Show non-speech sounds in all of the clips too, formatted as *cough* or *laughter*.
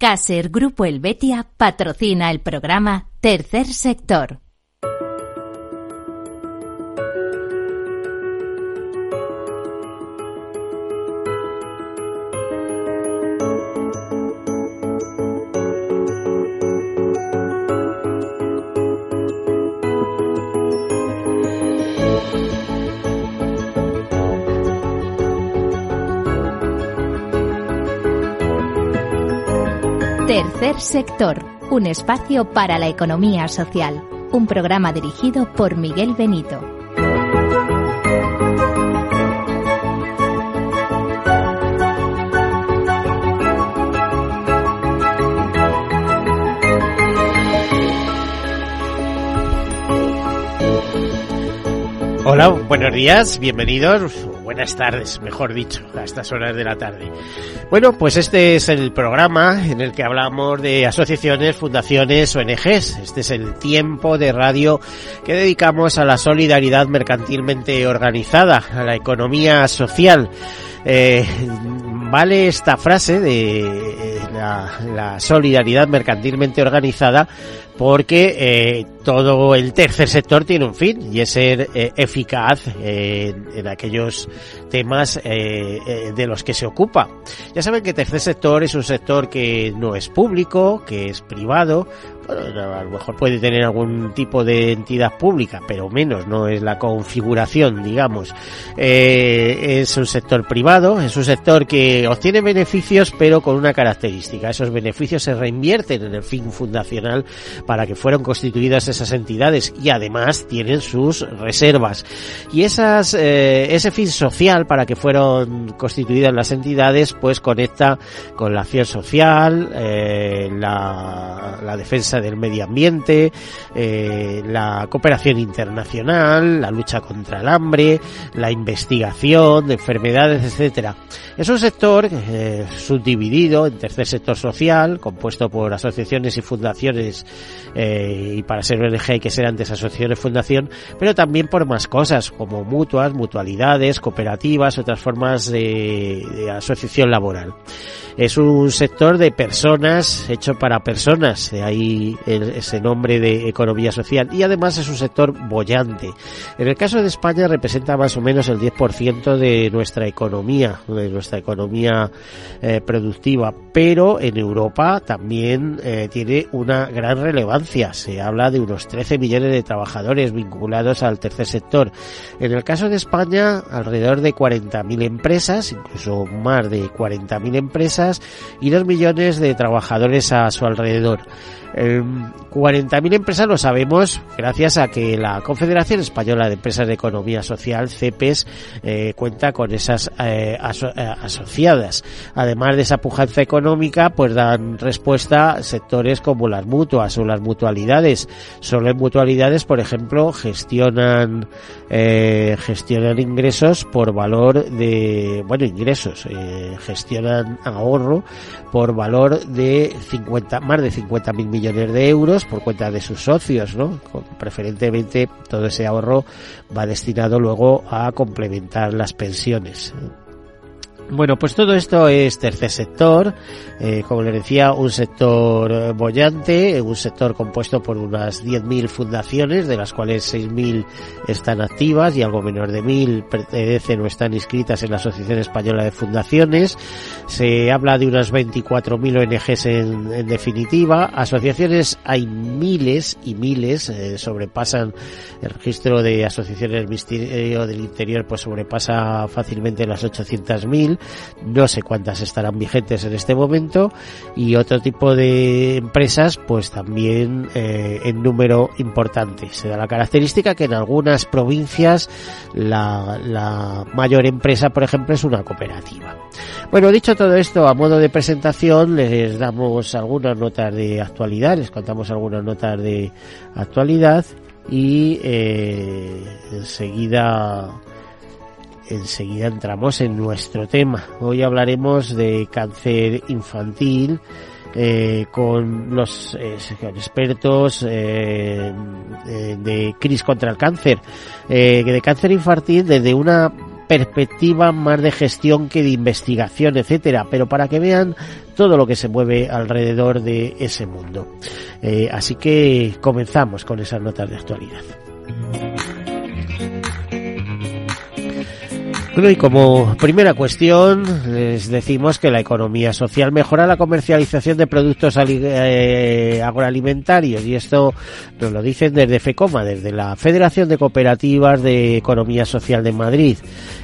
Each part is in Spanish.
Caser Grupo Helvetia patrocina el programa Tercer Sector. Sector, un espacio para la economía social. Un programa dirigido por Miguel Benito. Hola, buenos días, bienvenidos, buenas tardes, mejor dicho, a estas horas de la tarde. Bueno, pues este es el programa en el que hablamos de asociaciones, fundaciones, ONGs. Este es el tiempo de radio que dedicamos a la solidaridad mercantilmente organizada, a la economía social. Eh, vale esta frase de eh, la, solidaridad mercantilmente organizada porque eh, todo el tercer sector tiene un fin y es ser eh, eficaz en aquellos temas eh, de los que se ocupa. Ya saben que el tercer sector es un sector que no es público, que es privado, a lo mejor puede tener algún tipo de entidad pública, pero menos, no es la configuración, digamos. es un sector privado, es un sector que obtiene beneficios, pero con una característica. Esos beneficios se reinvierten en el fin fundacional para que fueron constituidas esas entidades y además tienen sus reservas. Y esas, eh, ese fin social para que fueron constituidas las entidades pues conecta con la acción social, eh, la, defensa del medio ambiente, eh, la cooperación internacional, la lucha contra el hambre, la investigación de enfermedades, etcétera. Es un sector eh, subdividido en tercer sector social, compuesto por asociaciones y fundaciones y para ser ONG hay que ser antes asociación fundación, pero también por más cosas como mutuas, mutualidades, cooperativas, otras formas de, de asociación laboral. Es un sector de personas, hecho para personas, de ahí ese nombre de economía social, y además es un sector bollante. En el caso de España representa más o menos el 10% de nuestra economía, de nuestra economía eh, productiva, pero en Europa también eh, tiene una gran relevancia. Se habla de unos 13 millones de trabajadores vinculados al tercer sector. En el caso de España, alrededor de 40.000 empresas, incluso más de 40.000 empresas, y dos millones de trabajadores a su alrededor. Eh, 40.000 empresas lo sabemos gracias a que la Confederación Española de Empresas de Economía Social, CEPES, eh, cuenta con esas eh, eh, asociadas. Además de esa pujanza económica, pues dan respuesta a sectores como las mutuas o las mutualidades. Solo en mutualidades, por ejemplo, gestionan gestionan ingresos por valor de, bueno, ingresos, gestionan ahorro por valor de 50, más de 50 mil millones de euros por cuenta de sus socios, ¿no? Preferentemente todo ese ahorro va destinado luego a complementar las pensiones. Bueno, pues todo esto es tercer sector, eh, como les decía, un sector bollante, un sector compuesto por unas 10.000 fundaciones, de las cuales 6.000 están activas y algo menor de 1.000 pertenecen o están inscritas en la Asociación Española de Fundaciones. Se habla de unas 24.000 ONGs en, en, definitiva. Asociaciones hay miles y miles, eh, sobrepasan el registro de asociaciones del Ministerio del Interior, pues sobrepasa fácilmente las 800.000 no sé cuántas estarán vigentes en este momento y otro tipo de empresas pues también eh, en número importante. Se da la característica que en algunas provincias la, mayor empresa por ejemplo es una cooperativa. Bueno, dicho todo esto, a modo de presentación les damos algunas notas de actualidad, les contamos algunas notas de actualidad y eh, enseguida enseguida entramos en nuestro tema. Hoy hablaremos de cáncer infantil eh, con los eh, expertos eh, de, CRIS contra el cáncer, de cáncer infantil desde una perspectiva más de gestión que de investigación, etcétera. Pero para que vean todo lo que se mueve alrededor de ese mundo. Así que comenzamos con esas notas de actualidad. Y como primera cuestión, les decimos que la economía social mejora la comercialización de productos eh, agroalimentarios y esto nos lo dicen desde FECOMA, desde la Federación de Cooperativas de Economía Social de Madrid.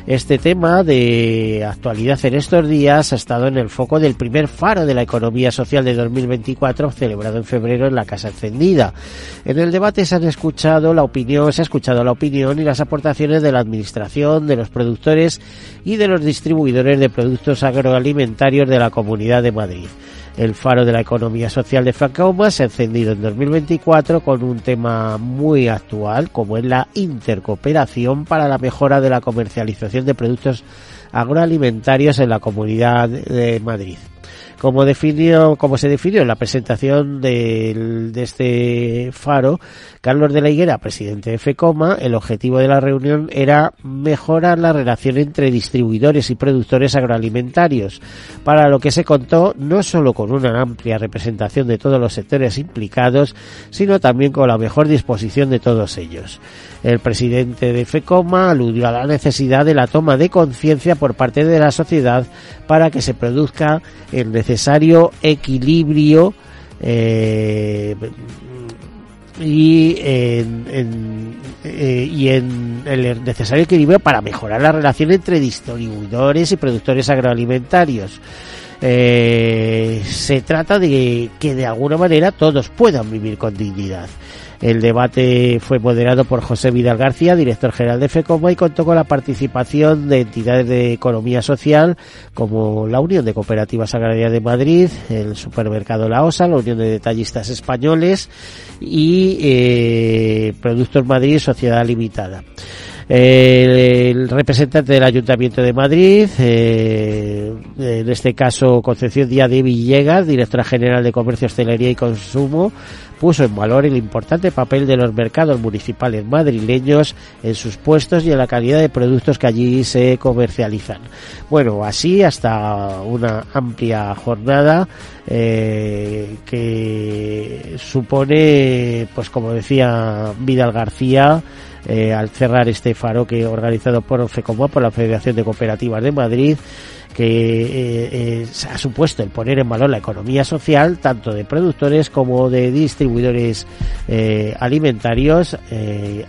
Este tema de actualidad en estos días ha estado en el foco del primer faro de la economía social de 2024 celebrado en febrero en la Casa Encendida. En el debate se han escuchado la opinión, se ha escuchado la opinión y las aportaciones de la administración, de los productores y de los distribuidores de productos agroalimentarios de la Comunidad de Madrid. El faro de la economía social de Francoma se ha encendido en 2024 con un tema muy actual como es la intercooperación para la mejora de la comercialización de productos agroalimentarios en la Comunidad de Madrid. Como, definió, como se definió en la presentación de este faro, Carlos de la Higuera, presidente de FECOMA, el objetivo de la reunión era mejorar la relación entre distribuidores y productores agroalimentarios, para lo que se contó no solo con una amplia representación de todos los sectores implicados, sino también con la mejor disposición de todos ellos. El presidente de FECOMA aludió a la necesidad de la toma de conciencia por parte de la sociedad para que se produzca el necesario equilibrio eh, y en, eh, y en el necesario equilibrio para mejorar la relación entre distribuidores y productores agroalimentarios. Eh, se trata de que de alguna manera todos puedan vivir con dignidad. El debate fue moderado por José Vidal García, director general de FECOMA, y contó con la participación de entidades de economía social como la Unión de Cooperativas Agrarias de Madrid, el Supermercado La Osa, la Unión de Detallistas Españoles y eh, Productos Madrid Sociedad Limitada el representante del Ayuntamiento de Madrid, eh, en este caso Concepción Díaz de Villegas, directora general de Comercio, Hostelería y Consumo, puso en valor el importante papel de los mercados municipales madrileños en sus puestos y en la calidad de productos que allí se comercializan. Bueno, así hasta una amplia jornada eh, que supone, pues como decía Vidal García, eh, al cerrar este faro que organizado por FECOMO, por la Federación de Cooperativas de Madrid, que eh, eh, ha supuesto el poner en valor la economía social tanto de productores como de distribuidores alimentarios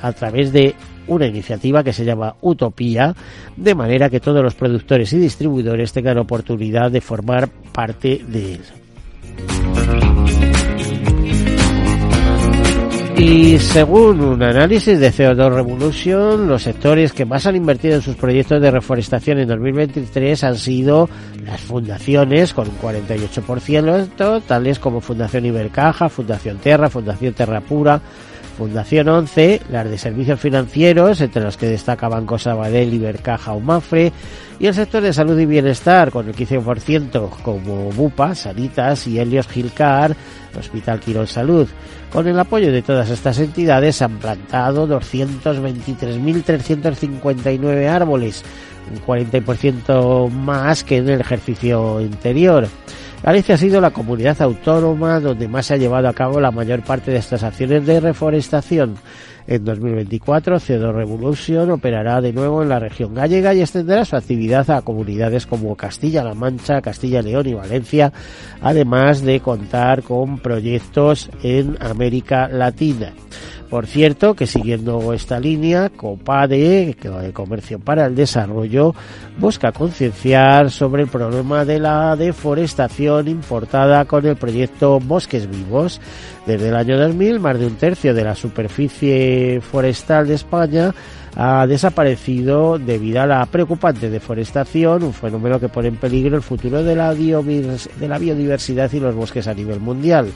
a través de una iniciativa que se llama Utopía, de manera que todos los productores y distribuidores tengan oportunidad de formar parte de él. Y según un análisis de CO2 Revolution, los sectores que más han invertido en sus proyectos de reforestación en 2023 han sido las fundaciones, con un 48%, tales como Fundación Ibercaja, Fundación Terra, Fundación Terra Pura, Fundación 11, las de servicios financieros, entre los que destaca Banco Sabadell, Ibercaja o Mafre, y el sector de salud y bienestar, con el 15% como Bupa, Sanitas y Helios Gilcar, Hospital Quirón Salud. Con el apoyo de todas estas entidades han plantado 223.359 árboles, un 40% más que en el ejercicio anterior. Galicia ha sido la comunidad autónoma donde más se ha llevado a cabo la mayor parte de estas acciones de reforestación. En 2024, CO2 Revolution operará de nuevo en la región gallega y extenderá su actividad a comunidades como Castilla-La Mancha, Castilla-León y Valencia, además de contar con proyectos en América Latina. Por cierto, que siguiendo esta línea, COPADE, que Comercio para el Desarrollo, busca concienciar sobre el problema de la deforestación importada con el proyecto Bosques Vivos. Desde el año 2000, más de un tercio de la superficie forestal de España ha desaparecido debido a la preocupante deforestación, un fenómeno que pone en peligro el futuro de de la biodiversidad y los bosques a nivel mundial.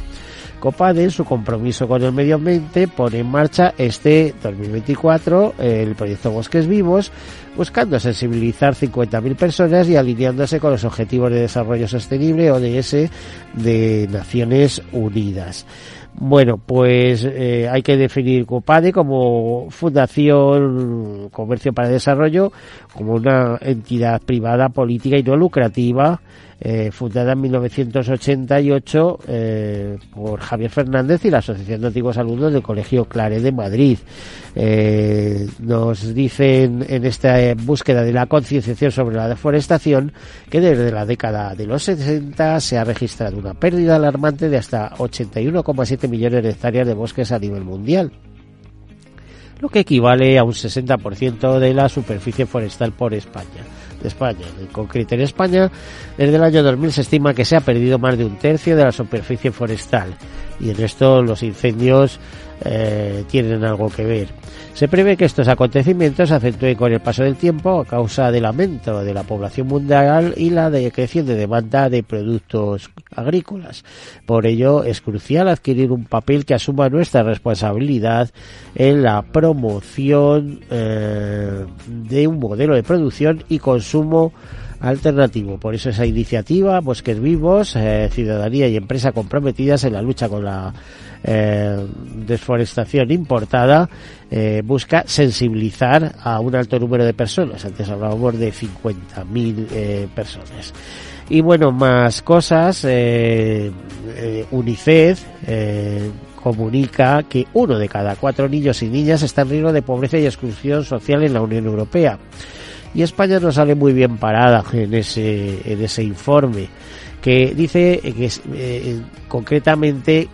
COPADE, su compromiso con el medio ambiente, pone en marcha este 2024 el proyecto Bosques Vivos, buscando sensibilizar 50.000 personas y alineándose con los Objetivos de Desarrollo Sostenible ODS de Naciones Unidas. Bueno, pues eh, hay que definir COPADE como Fundación Comercio para Desarrollo, como una entidad privada, política y no lucrativa eh, fundada en 1988 eh, por Javier Fernández y la Asociación de Antiguos Alumnos del Colegio Claret de Madrid. Eh, nos dicen en esta búsqueda de la concienciación sobre la deforestación que desde la década de los 60 se ha registrado una pérdida alarmante de hasta 81,7 millones de hectáreas de bosques a nivel mundial lo que equivale a un 60% de la superficie forestal por España de España. En concreto, en España, desde el año 2000 se estima que se ha perdido más de un tercio de la superficie forestal y en esto los incendios eh, tienen algo que ver. Se prevé que estos acontecimientos se acentúen con el paso del tiempo a causa del aumento de la población mundial y la creciente demanda de productos agrícolas. Por ello, es crucial adquirir un papel que asuma nuestra responsabilidad en la promoción eh, de un modelo de producción y consumo alternativo. Por eso esa iniciativa, Bosques Vivos, eh, Ciudadanía y Empresa comprometidas en la lucha con la eh, desforestación importada, eh, busca sensibilizar a un alto número de personas. Antes hablábamos de 50.000 eh, personas. Y bueno, más cosas. UNICEF comunica que uno de cada cuatro niños y niñas está en riesgo de pobreza y exclusión social en la Unión Europea y España no sale muy bien parada en ese, en ese informe que dice que concretamente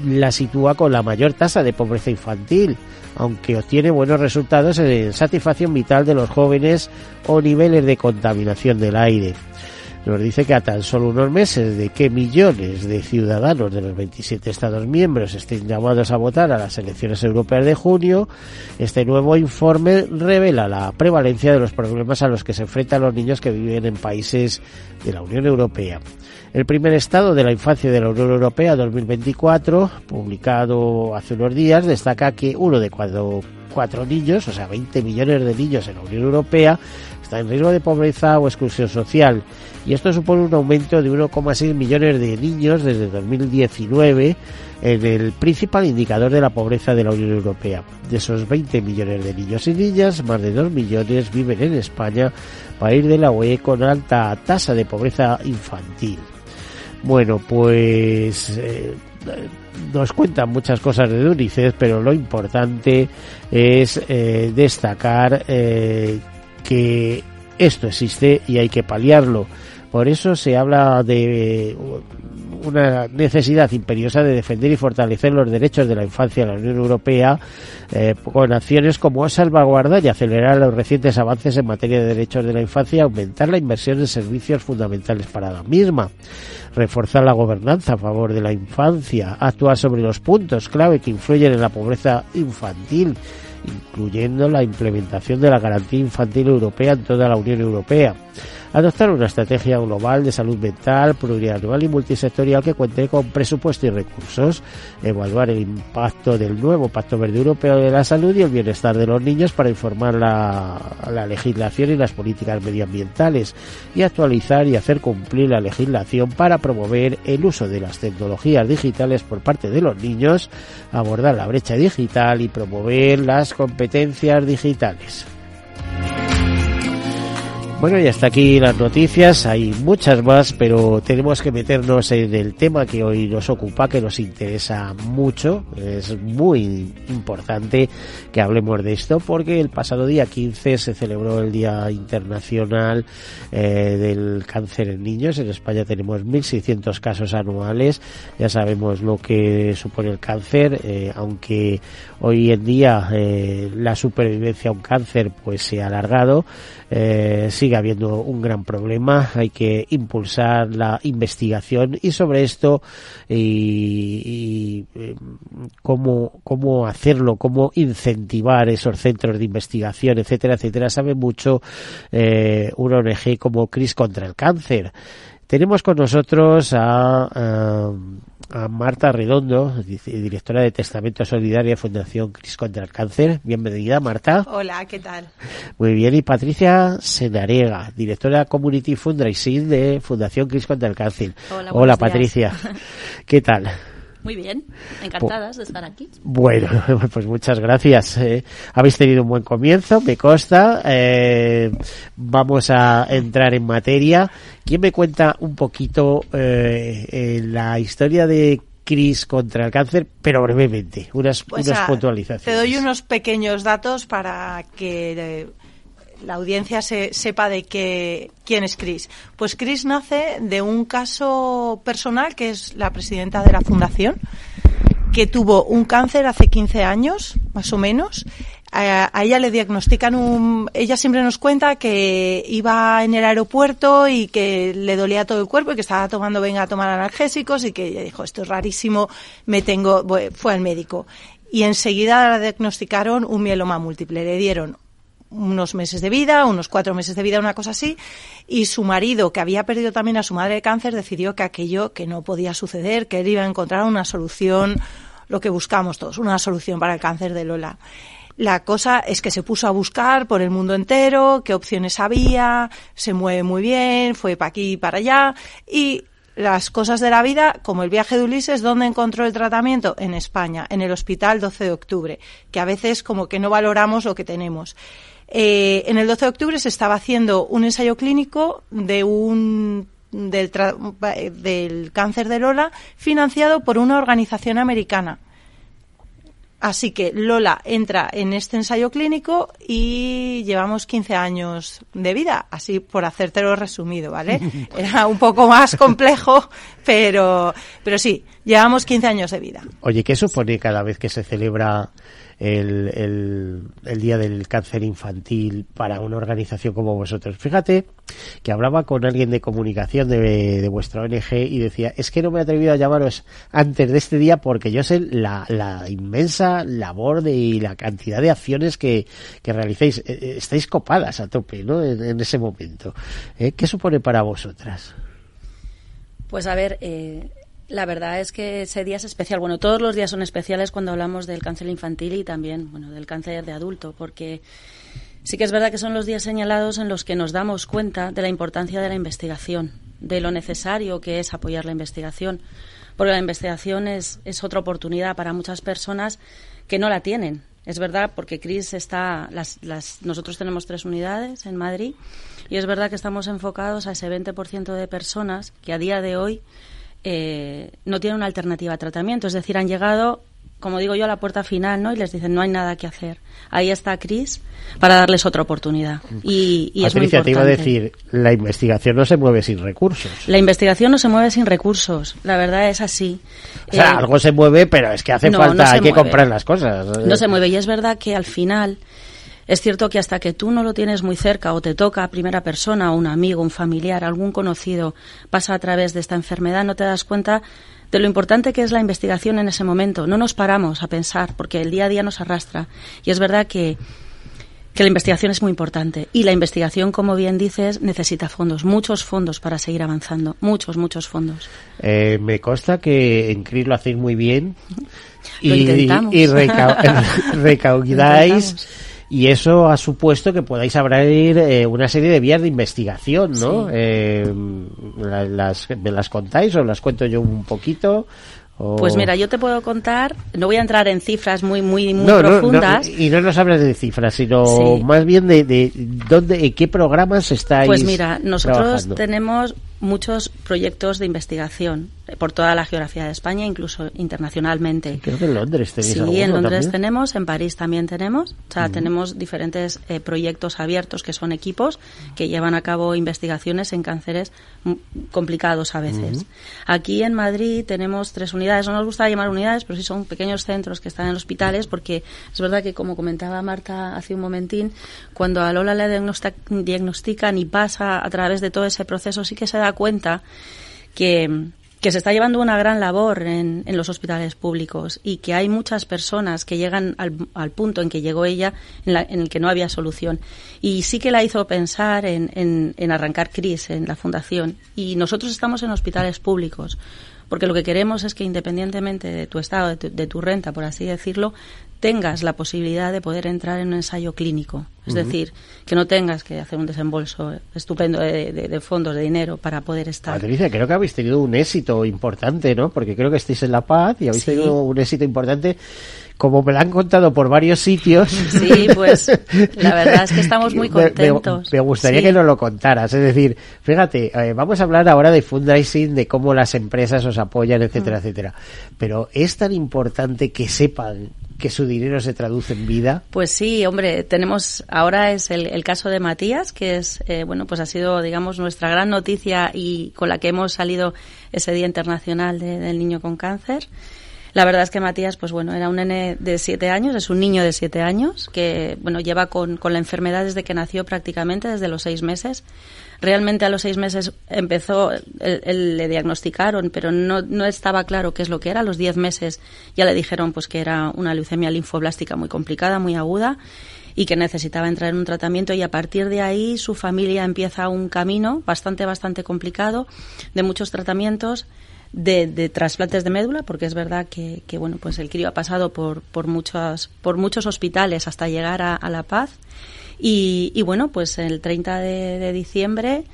la sitúa con la mayor tasa de pobreza infantil, aunque obtiene buenos resultados en satisfacción vital de los jóvenes o niveles de contaminación del aire nos dice que a tan solo unos meses de que millones de ciudadanos de los 27 Estados miembros estén llamados a votar a las elecciones europeas de junio, este nuevo informe revela la prevalencia de los problemas a los que se enfrentan los niños que viven en países de la Unión Europea. El primer estado de la infancia de la Unión Europea 2024, publicado hace unos días, destaca que uno de cuatro, cuatro niños, o sea, 20 millones de niños en la Unión Europea, está en riesgo de pobreza o exclusión social y esto supone un aumento de 1,6 millones de niños desde 2019 en el principal indicador de la pobreza de la Unión Europea. De esos 20 millones de niños y niñas, más de 2 millones viven en España, país de la UE con alta tasa de pobreza infantil. Bueno, pues eh, nos cuentan muchas cosas de UNICEF, pero lo importante es eh, destacar eh, que esto existe y hay que paliarlo. Por eso se habla de una necesidad imperiosa de defender y fortalecer los derechos de la infancia en la Unión Europea eh, con acciones como salvaguardar y acelerar los recientes avances en materia de derechos de la infancia aumentar la inversión en servicios fundamentales para la misma, reforzar la gobernanza a favor de la infancia, actuar sobre los puntos clave que influyen en la pobreza infantil, incluyendo la implementación de la garantía infantil europea en toda la Unión Europea adoptar una estrategia global de salud mental, plurianual y multisectorial que cuente con presupuesto y recursos, evaluar el impacto del nuevo Pacto Verde Europeo de la Salud y el bienestar de los niños para informar la, la legislación y las políticas medioambientales y actualizar y hacer cumplir la legislación para promover el uso de las tecnologías digitales por parte de los niños, abordar la brecha digital y promover las competencias digitales. Bueno, y hasta aquí las noticias. Hay muchas más, pero tenemos que meternos en el tema que hoy nos ocupa, que nos interesa mucho. Es muy importante que hablemos de esto, porque el pasado día 15 se celebró el Día Internacional eh, del Cáncer en Niños. En España tenemos 1.600 casos anuales. Ya sabemos lo que supone el cáncer, eh, aunque hoy en día eh, la supervivencia a un cáncer pues se ha alargado. Eh, sigue habiendo un gran problema, hay que impulsar la investigación y sobre esto y, eh, cómo, cómo hacerlo, cómo incentivar esos centros de investigación, etcétera, etcétera, sabe mucho eh, una ONG como CRIS contra el cáncer. Tenemos con nosotros a a Marta Redondo, directora de Testamento Solidario Fundación Cris contra el Cáncer. Bienvenida, Marta. Hola, ¿qué tal? Muy bien. Y Patricia Senarega, directora Community Fundraising de Fundación Cris contra el Cáncer. Hola, Hola Patricia. *laughs* ¿Qué tal? Muy bien, encantadas de estar aquí. Bueno, *laughs* pues muchas gracias. Eh, habéis tenido un buen comienzo, me consta. Eh, vamos a entrar en materia. ¿Quién me cuenta un poquito eh, la historia de Cris contra el cáncer, pero brevemente, unas, pues unas puntualizaciones. Te doy unos pequeños datos para que la audiencia se, sepa de que, quién es Cris. Pues Cris nace de un caso personal, que es la presidenta de la fundación, que tuvo un cáncer hace 15 años, más o menos. A, ella le diagnostican un... Ella siempre nos cuenta que iba en el aeropuerto y que le dolía todo el cuerpo y que estaba tomando, venga a tomar analgésicos y que ella dijo, esto es rarísimo, me tengo... Fue al médico. Y enseguida la diagnosticaron un mieloma múltiple. Le dieron unos meses de vida, unos cuatro meses de vida, una cosa así, y su marido, que había perdido también a su madre de cáncer, decidió que aquello que no podía suceder, que él iba a encontrar una solución, lo que buscamos todos, una solución para el cáncer de Lola. La cosa es que se puso a buscar por el mundo entero, qué opciones había, se mueve muy bien, fue para aquí y para allá, y las cosas de la vida, como el viaje de Ulises, ¿dónde encontró el tratamiento? En España, en el Hospital 12 de Octubre, que a veces como que no valoramos lo que tenemos. Eh, en el 12 de octubre se estaba haciendo un ensayo clínico de un del, del cáncer de Lola financiado por una organización americana. Así que Lola entra en este ensayo clínico y llevamos 15 años de vida, así por hacértelo resumido, ¿vale? *laughs* *laughs* Era un poco más complejo, pero, pero sí, llevamos 15 años de vida. Oye, ¿qué supone cada vez que se celebra el, el, Día del Cáncer Infantil para una organización como vosotros. Fíjate que hablaba con alguien de comunicación de, de vuestra ONG y decía, es que no me he atrevido a llamaros antes de este día porque yo sé la, la inmensa labor de, y la cantidad de acciones que, que realicéis. Eh, eh, estáis copadas a tope, ¿no? En, ese momento. ¿Eh? ¿Qué supone para vosotras? Pues a ver, eh, la verdad es que ese día es especial. Bueno, todos los días son especiales cuando hablamos del cáncer infantil y también, bueno, del cáncer de adulto, porque sí que es verdad que son los días señalados en los que nos damos cuenta de la importancia de la investigación, de lo necesario que es apoyar la investigación, porque la investigación es, es otra oportunidad para muchas personas que no la tienen. Es verdad, porque Cris está, las, las, nosotros tenemos tres unidades en Madrid y es verdad que estamos enfocados a ese 20% de personas que a día de hoy eh, no tienen una alternativa a tratamiento. Es decir, han llegado, como digo yo, a la puerta final ¿no? y les dicen no hay nada que hacer. Ahí está Cris para darles otra oportunidad. Y, y es muy importante. decir, la investigación no se mueve sin recursos. La investigación no se mueve sin recursos. La verdad es así. O sea, eh, algo se mueve, pero es que hace falta, hay que comprar las cosas. No se mueve. Y es verdad que al final es cierto que hasta que tú no lo tienes muy cerca o te toca a primera persona, un amigo, un familiar, algún conocido, pasa a través de esta enfermedad, no te das cuenta de lo importante que es la investigación en ese momento. No nos paramos a pensar porque el día a día nos arrastra. Y es verdad que, que la investigación es muy importante. Y la investigación, como bien dices, necesita fondos, muchos fondos para seguir avanzando. Muchos, muchos fondos. Eh, me consta que en CRIS lo hacéis muy bien. y, y *laughs* recaudáis y eso ha supuesto que podáis abrir eh, una serie de vías de investigación, ¿no? Eh, las, ¿Me las contáis o las cuento yo un poquito? Pues mira, yo te puedo contar, no voy a entrar en cifras muy muy muy profundas. y no nos hablas de cifras, sino más bien de, de dónde, en qué programas estáis. Pues mira, nosotros tenemos muchos proyectos de investigación por toda la geografía de España, incluso internacionalmente. Creo que en Londres tenéis Sí, en Londres tenemos, en París también tenemos. O sea, tenemos diferentes eh, proyectos abiertos que son equipos que llevan a cabo investigaciones en cánceres complicados a veces. Aquí en Madrid tenemos tres unidades. No nos gusta llamar unidades, pero sí son pequeños centros que están en hospitales porque es verdad que, como comentaba Marta hace un momentín, cuando a Lola le diagnostican y pasa a través de todo ese proceso, sí que se da cuenta que que se está llevando una gran labor en, en, los hospitales públicos y que hay muchas personas que llegan al, al punto en que llegó ella en, la, en, el que no había solución. Y sí que la hizo pensar en, en, arrancar CRIS en la fundación. Y nosotros estamos en hospitales públicos porque lo que queremos es que independientemente de tu estado, de tu, renta, por así decirlo, tengas la posibilidad de poder entrar en un ensayo clínico. Es decir, que no tengas que hacer un desembolso estupendo de, fondos, de dinero para poder estar. Patricia, creo que habéis tenido un éxito importante, ¿no? Porque creo que estáis en La Paz y habéis tenido un éxito importante como me lo han contado por varios sitios. *laughs* Sí, pues la verdad es que estamos muy *laughs* contentos. Me, gustaría que nos lo contaras. Es decir, fíjate, eh, vamos a hablar ahora de fundraising, de cómo las empresas os apoyan, etcétera, mm. etcétera. Pero es tan importante que sepan que su dinero se traduce en vida? Pues sí, hombre, tenemos ahora es el, caso de Matías, que es, eh, bueno, pues ha sido, digamos, nuestra gran noticia y con la que hemos salido ese Día Internacional del Niño con Cáncer. La verdad es que Matías, pues bueno, era un nene de siete años, es un niño de siete años que, bueno, lleva con, con la enfermedad desde que nació prácticamente, desde los seis meses. Realmente a los seis meses empezó, le diagnosticaron, pero no, no estaba claro qué es lo que era. A los diez meses ya le dijeron pues que era una leucemia linfoblástica muy complicada, muy aguda y que necesitaba entrar en un tratamiento y a partir de ahí su familia empieza un camino bastante, bastante complicado de muchos tratamientos de, trasplantes de médula, porque es verdad que, bueno, pues el crío ha pasado por, por, muchos, por muchos hospitales hasta llegar a, La Paz. Y, bueno, pues el 30 de, diciembre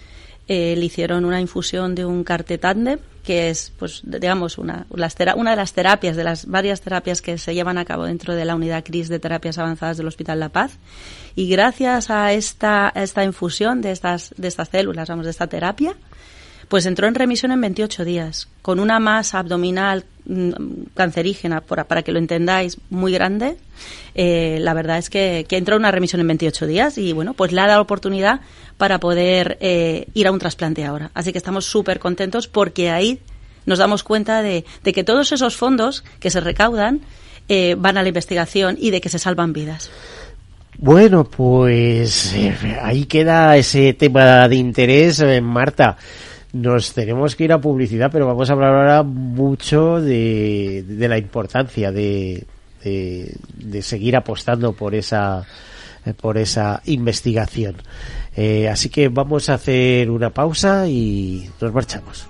eh, le hicieron una infusión de un cartetande, que es, pues, digamos, una, una de las terapias, de las varias terapias que se llevan a cabo dentro de la unidad CRIS de terapias avanzadas del Hospital La Paz. Y gracias a esta, a esta infusión de estas, de estas células, vamos, de esta terapia, pues entró en remisión en 28 días, con una masa abdominal mm, cancerígena, para que lo entendáis, muy grande. Eh, la verdad es que, entró en una remisión en 28 días y, bueno, pues le ha dado oportunidad para poder eh, ir a un trasplante ahora. Así que estamos súper contentos porque ahí nos damos cuenta de, que todos esos fondos que se recaudan eh, van a la investigación y de que se salvan vidas. Bueno, pues ahí queda ese tema de interés, Marta nos tenemos que ir a publicidad, pero vamos a hablar ahora mucho de, de la importancia de, de, seguir apostando por esa por esa investigación. Eh, así que vamos a hacer una pausa y nos marchamos.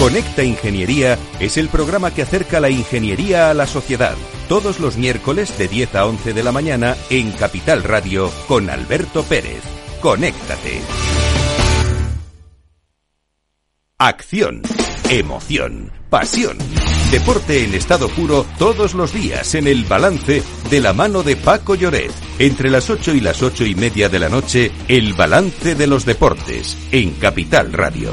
Conecta Ingeniería es el programa que acerca la ingeniería a la sociedad. Todos los miércoles de 10 a 11 de la mañana en Capital Radio con Alberto Pérez. Conéctate. Acción, emoción, pasión. Deporte en estado puro todos los días en el balance de la mano de Paco Lloret. Entre las 8 y las ocho y media de la noche, el balance de los deportes en Capital Radio.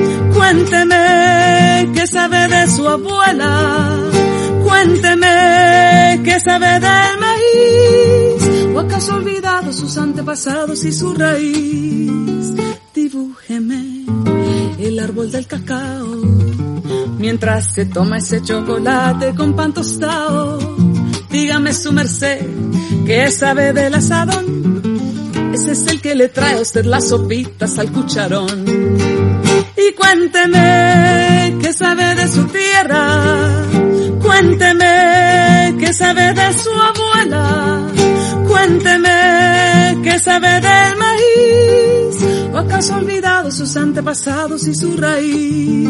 cuénteme qué sabe de su abuela, cuénteme qué sabe del maíz, o acaso olvidado sus antepasados y su raíz. Dibújeme el árbol del cacao, mientras se toma ese chocolate con pan tostado Dígame su merced, ¿qué sabe del asadón? Ese es el que le trae a usted las sopitas al cucharón. Y cuénteme, ¿qué sabe de su tierra? Cuénteme, ¿qué sabe de su abuela? Cuénteme, ¿qué sabe del maíz? ¿O acaso ha olvidado sus antepasados y su raíz?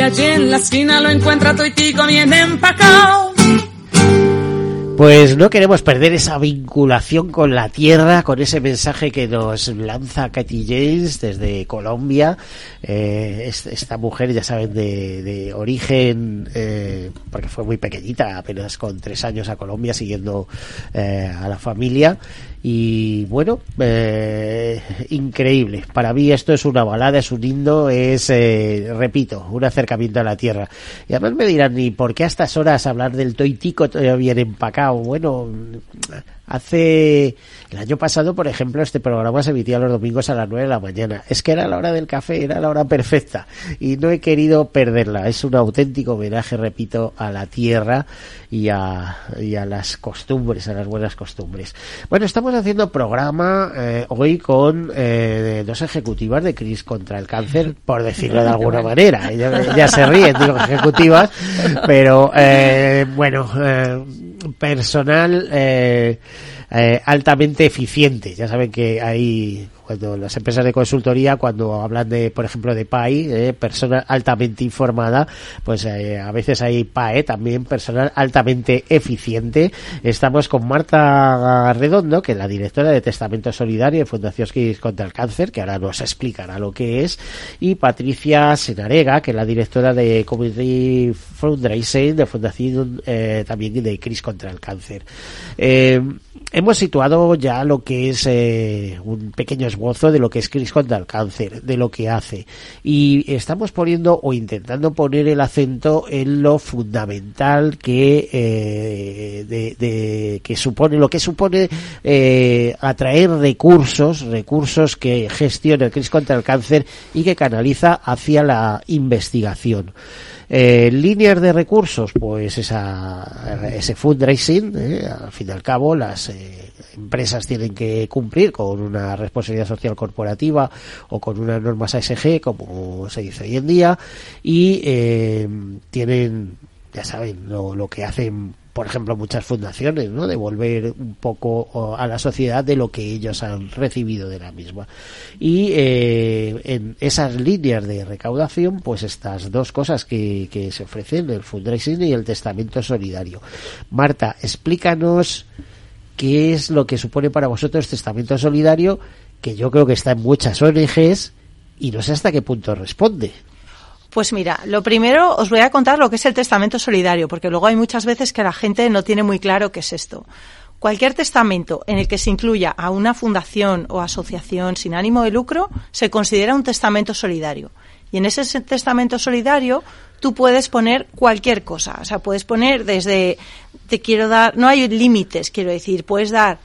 Allí en la esquina lo encuentra toitico bien empacado. Pues no queremos perder esa vinculación con la tierra, con ese mensaje que nos lanza Katy James desde Colombia. Eh, esta mujer, ya saben, de, de origen, eh, porque fue muy pequeñita, apenas con tres años a Colombia, siguiendo eh, a la familia y bueno, eh, increíble. Para mí esto es una balada, es un himno, es, eh, repito, un acercamiento a la tierra. Y además me dirán, ¿y por qué a estas horas hablar del toitico todavía bien empacado? Bueno, Hace el año pasado, por ejemplo, este programa se emitía los domingos a las 9 de la mañana. Es que era la hora del café, era la hora perfecta y no he querido perderla. Es un auténtico homenaje, repito, a la tierra y a, y a las costumbres, a las buenas costumbres. Bueno, estamos haciendo programa eh, hoy con eh, dos ejecutivas de Cris contra el cáncer, por decirlo de alguna *laughs* manera. Ya, se ríen, digo ejecutivas, pero eh, bueno, eh, personal eh, eh, altamente eficiente. Ya saben que hay cuando las empresas de consultoría, cuando hablan de, por ejemplo, de PAI, eh, persona altamente informada, pues eh, a veces hay PAE también, personal altamente eficiente. Estamos con Marta Redondo, que es la directora de Testamento Solidario de Fundación Kids contra el Cáncer, que ahora nos explicará lo que es, y Patricia Senarega, que es la directora de Community Fundraising de Fundación eh, también de Cris contra el Cáncer. Hemos situado ya lo que es un pequeño esbozo de lo que es Cris contra el cáncer, de lo que hace. Y estamos poniendo o intentando poner el acento en lo fundamental que, eh, de, que supone, lo que supone eh, atraer recursos, recursos que gestiona el contra el cáncer y que canaliza hacia la investigación. Eh, líneas de recursos, pues esa, ese fundraising, eh, al fin y al cabo, las eh, empresas tienen que cumplir con una responsabilidad social corporativa o con unas normas ASG, como se dice hoy en día, y eh, tienen, ya saben, lo, lo que hacen por ejemplo, muchas fundaciones, ¿no? Devolver un poco a la sociedad de lo que ellos han recibido de la misma. Y eh, en esas líneas de recaudación, pues estas dos cosas que, que se ofrecen, el fundraising y el testamento solidario. Marta, explícanos qué es lo que supone para vosotros testamento solidario, que yo creo que está en muchas ONGs y no sé hasta qué punto responde. Pues mira, lo primero os voy a contar lo que es el testamento solidario, porque luego hay muchas veces que la gente no tiene muy claro qué es esto. Cualquier testamento en el que se incluya a una fundación o asociación sin ánimo de lucro se considera un testamento solidario. Y en ese testamento solidario tú puedes poner cualquier cosa. O sea, puedes poner desde, te quiero dar, no hay límites, quiero decir, puedes dar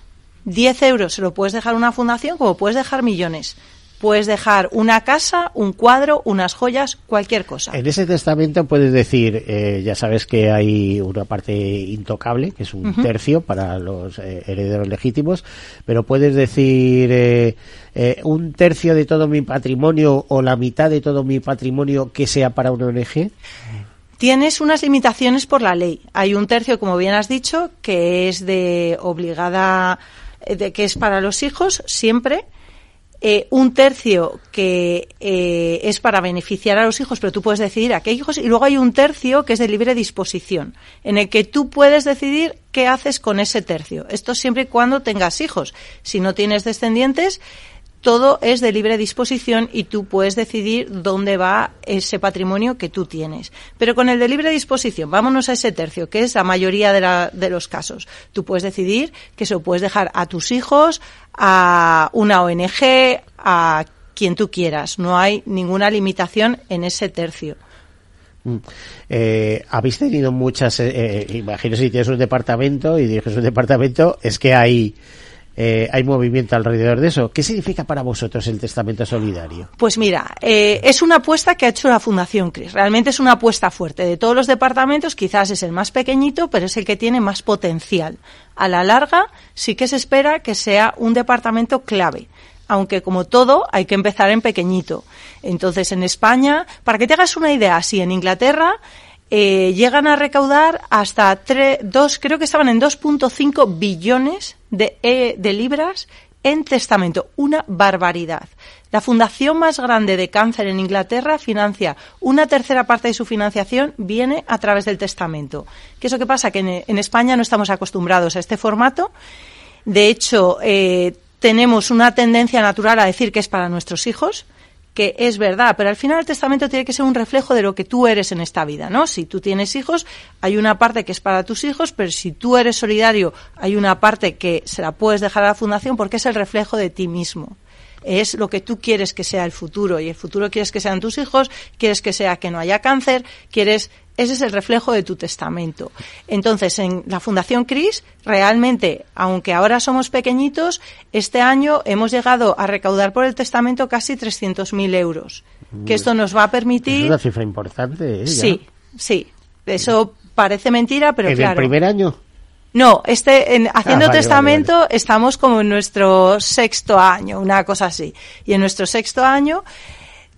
10 euros, se lo puedes dejar a una fundación como puedes dejar millones. Puedes dejar una casa, un cuadro, unas joyas, cualquier cosa. En ese testamento puedes decir, eh, ya sabes que hay una parte intocable, que es un uh -huh. tercio para los eh, herederos legítimos, pero puedes decir eh, un tercio de todo mi patrimonio o la mitad de todo mi patrimonio que sea para una ONG. Tienes unas limitaciones por la ley. Hay un tercio, como bien has dicho, que es de obligada, de que es para los hijos siempre eh, un tercio que eh, es para beneficiar a los hijos, pero tú puedes decidir a qué hijos, y luego hay un tercio que es de libre disposición, en el que tú puedes decidir qué haces con ese tercio. Esto siempre y cuando tengas hijos. Si no tienes descendientes, todo es de libre disposición y tú puedes decidir dónde va ese patrimonio que tú tienes. Pero con el de libre disposición, vámonos a ese tercio, que es la mayoría de, la, de los casos. Tú puedes decidir que se lo puedes dejar a tus hijos, a una ONG, a quien tú quieras. No hay ninguna limitación en ese tercio. Eh, habéis tenido muchas, eh, eh, imagino si tienes un departamento y diriges un departamento, es que hay eh, hay movimiento alrededor de eso. ¿Qué significa para vosotros el testamento solidario? Pues mira, eh, es una apuesta que ha hecho la Fundación CRIS. Realmente es una apuesta fuerte. De todos los departamentos, quizás es el más pequeñito, pero es el que tiene más potencial. A la larga, sí que se espera que sea un departamento clave aunque como todo hay que empezar en pequeñito. Entonces, en España, para que te hagas una idea, así en Inglaterra eh, llegan a recaudar hasta tres, dos, creo que estaban en 2.5 billones de, eh, de libras en testamento. Una barbaridad. La fundación más grande de cáncer en Inglaterra financia una tercera parte de su financiación viene a través del testamento. ¿Qué es lo que pasa? Que en, en España no estamos acostumbrados a este formato. De hecho, eh, tenemos una tendencia natural a decir que es para nuestros hijos que es verdad, pero al final el testamento tiene que ser un reflejo de lo que tú eres en esta vida, ¿no? Si tú tienes hijos, hay una parte que es para tus hijos, pero si tú eres solidario, hay una parte que se la puedes dejar a la fundación porque es el reflejo de ti mismo es lo que tú quieres que sea el futuro y el futuro quieres que sean tus hijos, quieres que sea que no haya cáncer, quieres ese es el reflejo de tu testamento. Entonces, en la Fundación CRIS, realmente, aunque ahora somos pequeñitos, este año hemos llegado a recaudar por el testamento casi 300.000 euros. Que esto nos va a permitir. Es una cifra importante, ¿eh? Sí, sí. Eso parece mentira, pero ¿En claro. el primer año? No, este, en, haciendo Ah, vale, testamento vale, vale. estamos como en nuestro sexto año, una cosa así. Y en nuestro sexto año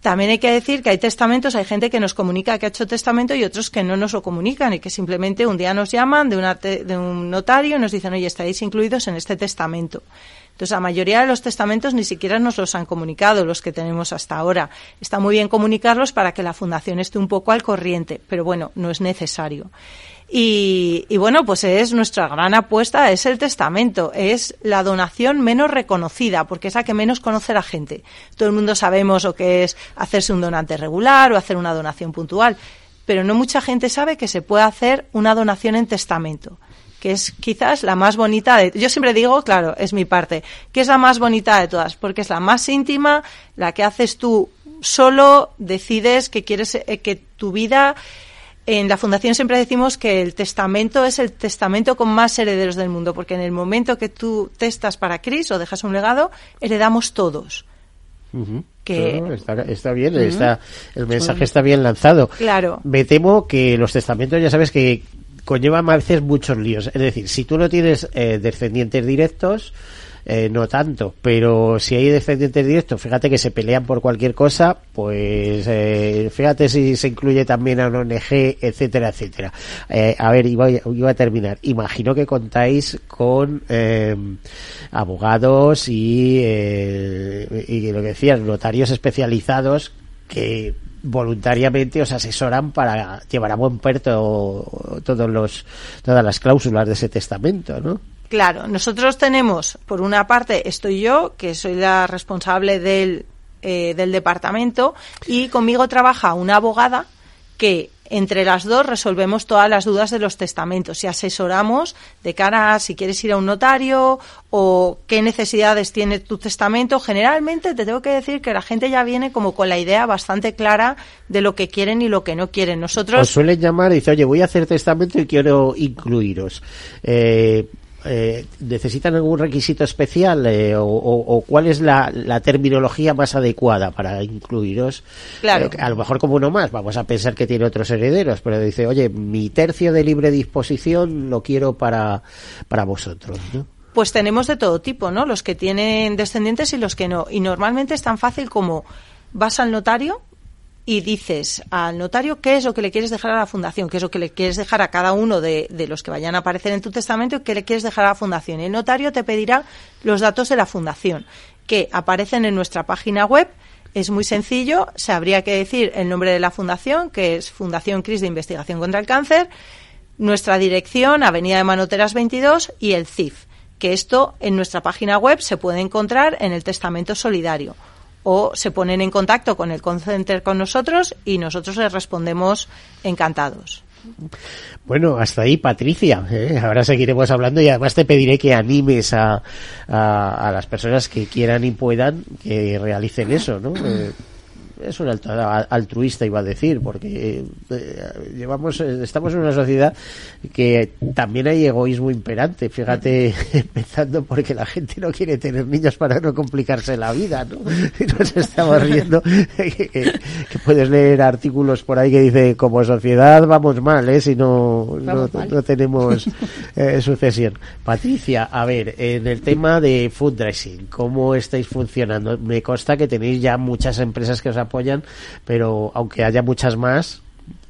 también hay que decir que hay testamentos, hay gente que nos comunica que ha hecho testamento y otros que no nos lo comunican y que simplemente un día nos llaman de, una te- de un notario y nos dicen, oye, estáis incluidos en este testamento. Entonces, la mayoría de los testamentos ni siquiera nos los han comunicado, los que tenemos hasta ahora. Está muy bien comunicarlos para que la fundación esté un poco al corriente, pero bueno, no es necesario. Y, bueno, pues es nuestra gran apuesta, es el testamento, es la donación menos reconocida, porque es la que menos conoce la gente. Todo el mundo sabemos lo que es hacerse un donante regular o hacer una donación puntual, pero no mucha gente sabe que se puede hacer una donación en testamento que es quizás la más bonita de yo siempre digo claro es mi parte que es la más bonita de todas porque es la más íntima la que haces tú solo decides que quieres eh, que tu vida en la fundación siempre decimos que el testamento es el testamento con más herederos del mundo porque en el momento que tú testas para Cris o dejas un legado heredamos todos Ujú. que está, bien, está, el mensaje está bien lanzado. Claro. Me temo que los testamentos, ya sabes que conllevan a veces muchos líos. Es decir, si tú no tienes eh, descendientes directos, eh, no tanto, pero si hay descendientes directos, fíjate que se pelean por cualquier cosa, pues eh, fíjate si se incluye también a un ONG, etcétera, etcétera. Eh, a ver, iba, iba, a terminar. Imagino que contáis con abogados y, y lo que decías, notarios especializados que voluntariamente os asesoran para llevar a buen puerto todos los todas las cláusulas de ese testamento, ¿no? Claro, nosotros tenemos, por una parte, estoy yo, que soy la responsable del, eh, del departamento, y conmigo trabaja una abogada que entre las dos resolvemos todas las dudas de los testamentos y asesoramos de cara a si quieres ir a un notario o qué necesidades tiene tu testamento. Generalmente te tengo que decir que la gente ya viene como con la idea bastante clara de lo que quieren y lo que no quieren. Nosotros os suelen llamar y dicen, oye, voy a hacer testamento y quiero incluiros. Eh, eh, ¿necesitan algún requisito especial eh, o, cuál es la, terminología más adecuada para incluiros? Claro. Eh, a lo mejor como uno más, vamos a pensar que tiene otros herederos, pero dice, oye, mi tercio de libre disposición lo quiero para, para vosotros, Pues tenemos de todo tipo, ¿no? Los que tienen descendientes y los que no. Y normalmente es tan fácil como vas al notario, y dices al notario qué es lo que le quieres dejar a la fundación, qué es lo que le quieres dejar a cada uno de, los que vayan a aparecer en tu testamento y qué le quieres dejar a la fundación. El notario te pedirá los datos de la fundación que aparecen en nuestra página web. Es muy sencillo, se habría que decir el nombre de la fundación, que es Fundación CRIS de Investigación contra el Cáncer, nuestra dirección, Avenida de Manoteras 22 y el CIF, que esto en nuestra página web se puede encontrar en el Testamento Solidario o se ponen en contacto con el center con nosotros y nosotros les respondemos encantados. Bueno, hasta ahí, Patricia. ¿eh? Ahora seguiremos hablando y además te pediré que animes a, a, las personas que quieran y puedan que realicen eso, ¿no? Eh, es un altruista iba a decir porque eh, llevamos eh, estamos en una sociedad que también hay egoísmo imperante fíjate *laughs* empezando porque la gente no quiere tener niños para no complicarse la vida ¿no? *laughs* y nos estamos riendo *laughs* que, puedes leer artículos por ahí que dice como sociedad vamos mal ¿eh? si no no, tenemos eh, sucesión Patricia a ver en el tema de food dressing cómo estáis funcionando me consta que tenéis ya muchas empresas que os apoyan, pero aunque haya muchas más,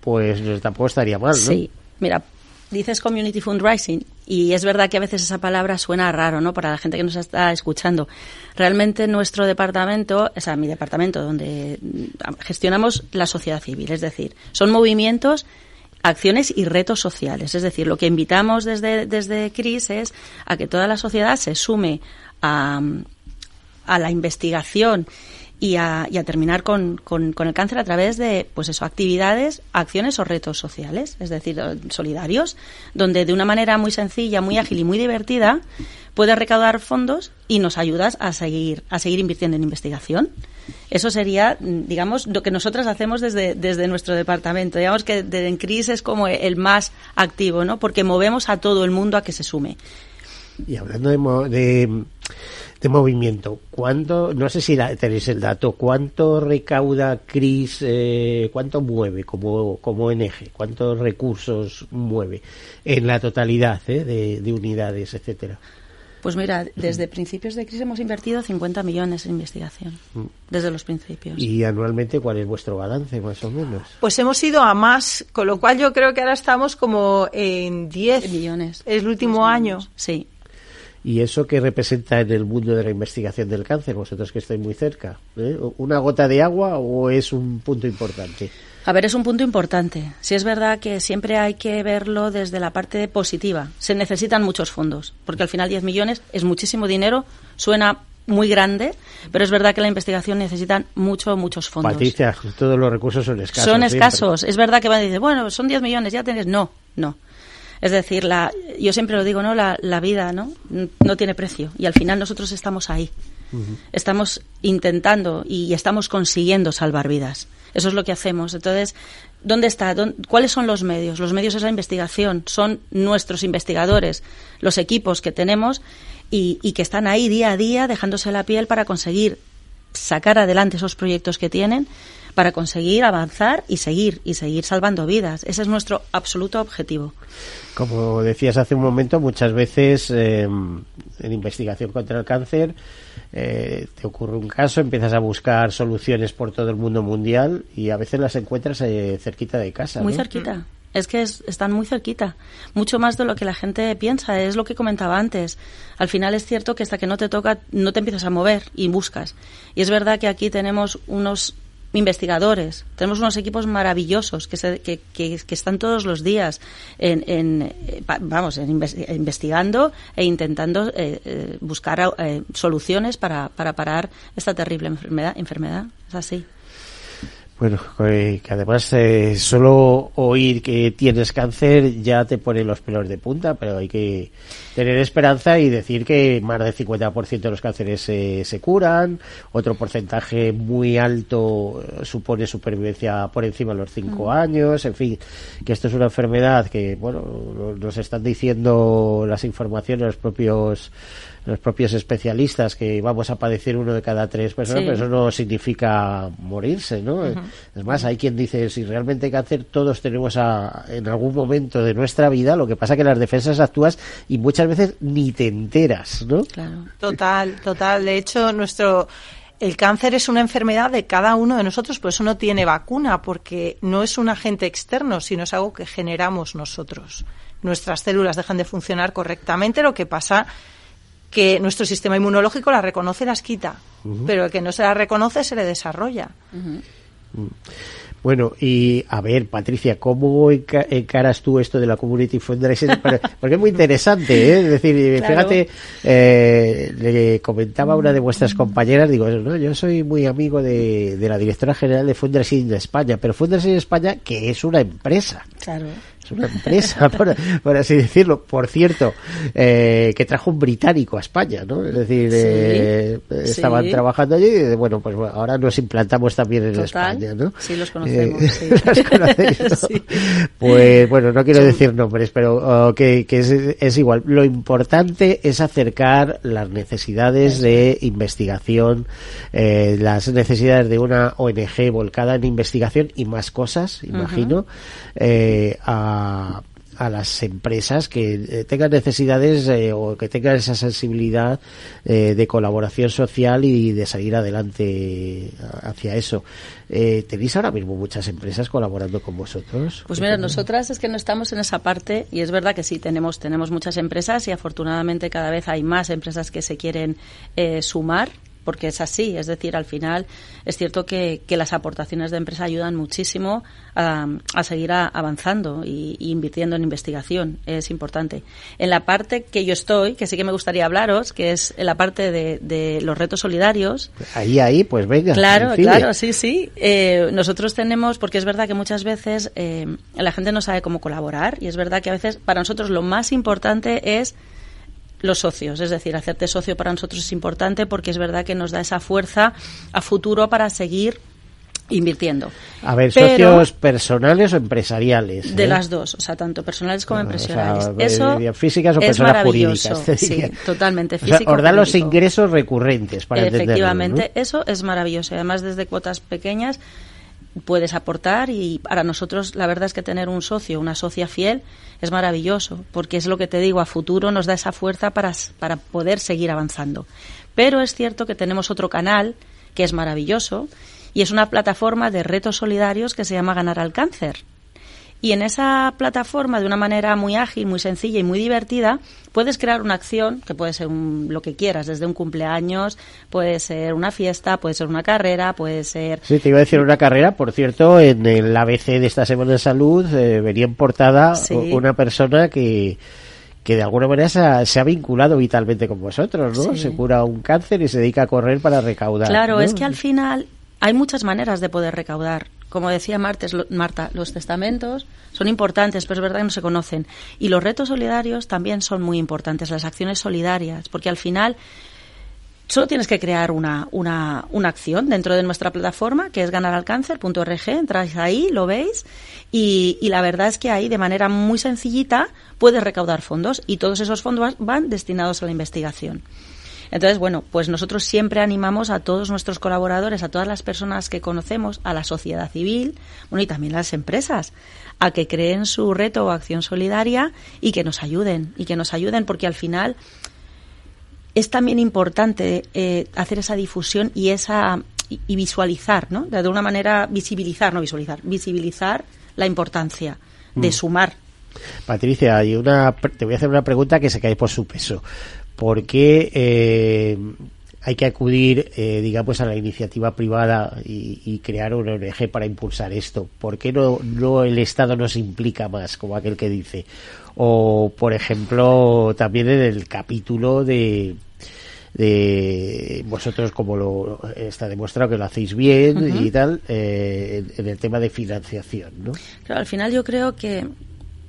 pues tampoco estaría mal, ¿no? Sí, mira, dices community fundraising y es verdad que a veces esa palabra suena raro, ¿no? Para la gente que nos está escuchando. Realmente nuestro departamento, o sea, mi departamento donde gestionamos la sociedad civil, es decir, son movimientos acciones y retos sociales. Es decir, lo que invitamos desde, desde CRIS es a que toda la sociedad se sume a, a la investigación y a, terminar con, con, el cáncer a través de, pues eso, actividades, acciones o retos sociales, es decir, solidarios, donde de una manera muy sencilla, muy ágil y muy divertida puedes recaudar fondos y nos ayudas a seguir, a seguir invirtiendo en investigación. Eso sería, digamos, lo que nosotros hacemos desde, desde nuestro departamento. Digamos que de Encris es como el más activo, ¿no? Porque movemos a todo el mundo a que se sume. Y hablando de movimiento. ¿Cuánto, no sé si tenéis el dato, cuánto recauda CRIS, eh, cuánto mueve como, como ONG, cuántos recursos mueve en la totalidad eh, de, unidades, etcétera? Pues mira, desde principios de CRIS hemos invertido 50 millones en investigación, mm. desde los principios. ¿Y anualmente cuál es vuestro balance, más o menos? Pues hemos ido a más, con lo cual yo creo que ahora estamos como en 10 millones. Es el último año. Sí, ¿Y eso qué representa en el mundo de la investigación del cáncer, vosotros que estáis muy cerca? ¿Eh? ¿Una gota de agua o es un punto importante? A ver, es un punto importante. Si es verdad que siempre hay que verlo desde la parte positiva. Se necesitan muchos fondos, porque al final 10 millones es muchísimo dinero, suena muy grande, pero es verdad que la investigación necesita mucho, muchos fondos. Patricia, todos los recursos son escasos. Son escasos. Es verdad que van a decir, bueno, son 10 millones, ya tienes. No, no. Es decir, la, yo siempre lo digo, ¿no? La, la vida, ¿no? No tiene precio. Y al final nosotros estamos ahí. Estamos intentando y estamos consiguiendo salvar vidas. Eso es lo que hacemos. Entonces, ¿dónde está? ¿Cuáles son los medios? Los medios es la investigación, son nuestros investigadores, los equipos que tenemos y, y, que están ahí día a día dejándose la piel para conseguir sacar adelante esos proyectos que tienen para conseguir avanzar y seguir y seguir salvando vidas. Ese es nuestro absoluto objetivo. Como decías hace un momento, muchas veces eh, en investigación contra el cáncer eh, te ocurre un caso, empiezas a buscar soluciones por todo el mundo mundial y a veces las encuentras eh, cerquita de casa. Muy cerquita. Es que están muy cerquita, mucho más de lo que la gente piensa. Es lo que comentaba antes. Al final es cierto que hasta que no te toca, no te empiezas a mover y buscas. Y es verdad que aquí tenemos unos investigadores. Tenemos unos equipos maravillosos que, se, que, que, están todos los días en, en eh, vamos, en investigando e intentando eh, eh, buscar soluciones para, para parar esta terrible enfermedad. enfermedad. Es así. Bueno, que además eh, solo oír que tienes cáncer ya te pone los pelos de punta, pero hay que tener esperanza y decir que más del 50% de los cánceres se curan, otro porcentaje muy alto eh, supone supervivencia por encima de los 5 mm. años, en fin, que esto es una enfermedad que, bueno, nos están diciendo las informaciones los propios los propios especialistas que vamos a padecer uno de cada tres personas, pero eso no significa morirse, ¿no? Es más, hay quien dice, si realmente hay cáncer, todos tenemos a, en algún momento de nuestra vida, lo que pasa que las defensas actúas y muchas veces ni te enteras, ¿no? Claro. Total, total. De hecho, nuestro... El cáncer es una enfermedad de cada uno de nosotros, por eso no tiene vacuna, porque no es un agente externo, sino es algo que generamos nosotros. Nuestras células dejan de funcionar correctamente, lo que pasa que nuestro sistema inmunológico las reconoce y las quita, pero el que no se las reconoce se le desarrolla. Bueno, y a ver, Patricia, ¿cómo encaras tú esto de la Community Fundraising? *laughs* Porque es muy interesante, ¿eh? Es decir, fíjate, eh, le comentaba a una de vuestras compañeras, digo, no, yo soy muy amigo de, de la directora general de Fundraising de España, pero Fundraising España, que es una empresa. Claro una empresa, *laughs* por, así decirlo. Por cierto, eh, que trajo un británico a España, ¿no? Es decir, eh, estaban trabajando allí y bueno, pues ahora nos implantamos también en España, ¿no? Sí, los conocemos. *laughs* Eh, *laughs* pues bueno, no quiero decir nombres, pero oh, que, que es, igual. Lo importante es acercar las necesidades de investigación, las necesidades de una ONG volcada en investigación y más cosas, imagino, a a, las empresas que eh, tengan necesidades eh, o que tengan esa sensibilidad eh, de colaboración social y de salir adelante hacia eso. ¿Tenéis ahora mismo muchas empresas colaborando con vosotros? Pues mira, nosotras es que no estamos en esa parte y es verdad que sí, tenemos, tenemos muchas empresas y afortunadamente cada vez hay más empresas que se quieren sumar porque es así. Es decir, al final es cierto que, que las aportaciones de empresa ayudan muchísimo a, a seguir avanzando y, invirtiendo en investigación. Es importante. En la parte que yo estoy, que sí que me gustaría hablaros, que es en la parte de, de los retos solidarios. Ahí, ahí, pues venga. Claro, claro, sí, sí. Eh, nosotros tenemos, porque es verdad que muchas veces eh, la gente no sabe cómo colaborar y es verdad que a veces para nosotros lo más importante es los socios. Es decir, hacerte socio para nosotros es importante porque es verdad que nos da esa fuerza a futuro para seguir invirtiendo. A ver, socios personales o empresariales. De ¿eh? las dos, o sea, tanto personales como empresariales. Eso físicas o personas jurídicas. *laughs* Sí, totalmente. Físico, os dan los ingresos recurrentes para Efectivamente, eso es maravilloso. Además, desde cuotas pequeñas puedes aportar y para nosotros la verdad es que tener un socio, una socia fiel es maravilloso, porque es lo que te digo, a futuro nos da esa fuerza para, para poder seguir avanzando. Pero es cierto que tenemos otro canal que es maravilloso y es una plataforma de retos solidarios que se llama Ganar al Cáncer. Y en esa plataforma, de una manera muy ágil, muy sencilla y muy divertida, puedes crear una acción que puede ser lo que quieras, desde un cumpleaños, puede ser una fiesta, puede ser una carrera, puede ser. Sí, te iba a decir una carrera. Por cierto, en el ABC de esta Semana de Salud eh, venía en portada una persona que que de alguna manera se ha, vinculado vitalmente con vosotros, ¿no? Se cura un cáncer y se dedica a correr para recaudar. Claro, es que al final hay muchas maneras de poder recaudar como decía Martes, Marta, los testamentos son importantes, pero es verdad que no se conocen. Y los retos solidarios también son muy importantes, las acciones solidarias, porque al final solo tienes que crear una, una, una acción dentro de nuestra plataforma, que es ganaralcáncer.org, entráis ahí, lo veis, y, y, la verdad es que ahí, de manera muy sencillita, puedes recaudar fondos y todos esos fondos van destinados a la investigación. Entonces, bueno, pues nosotros siempre animamos a todos nuestros colaboradores, a todas las personas que conocemos, a la sociedad civil, bueno, y también a las empresas, a que creen su reto o acción solidaria y que nos ayuden, y que nos ayuden porque al final es también importante eh, hacer esa difusión y esa y, visualizar, ¿no? De alguna manera visibilizar, no visualizar, visibilizar la importancia de mm. sumar. Patricia, hay una, te voy a hacer una pregunta que se cae por su peso. ¿Por qué eh, hay que acudir, eh, digamos, a la iniciativa privada y, crear una ONG para impulsar esto? ¿Por qué no, no el Estado nos implica más, como aquel que dice? O, por ejemplo, también en el capítulo de de vosotros como lo está demostrado que lo hacéis bien y tal eh, en, el tema de financiación ¿no? Claro, al final yo creo que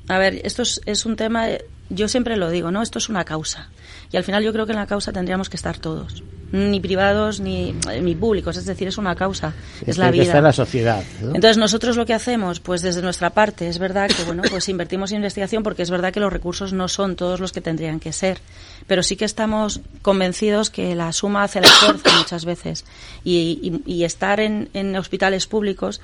a ver esto es, es un tema yo siempre lo digo no esto es una causa y al final yo creo que en la causa tendríamos que estar todos. Ni privados ni, ni públicos, es decir, es una causa, es, la vida. está la sociedad. Entonces nosotros lo que hacemos, pues desde nuestra parte, es verdad que bueno, pues invertimos en investigación porque es verdad que los recursos no son todos los que tendrían que ser, pero sí que estamos convencidos que la suma hace la fuerza muchas veces. Y, y, estar en, en hospitales públicos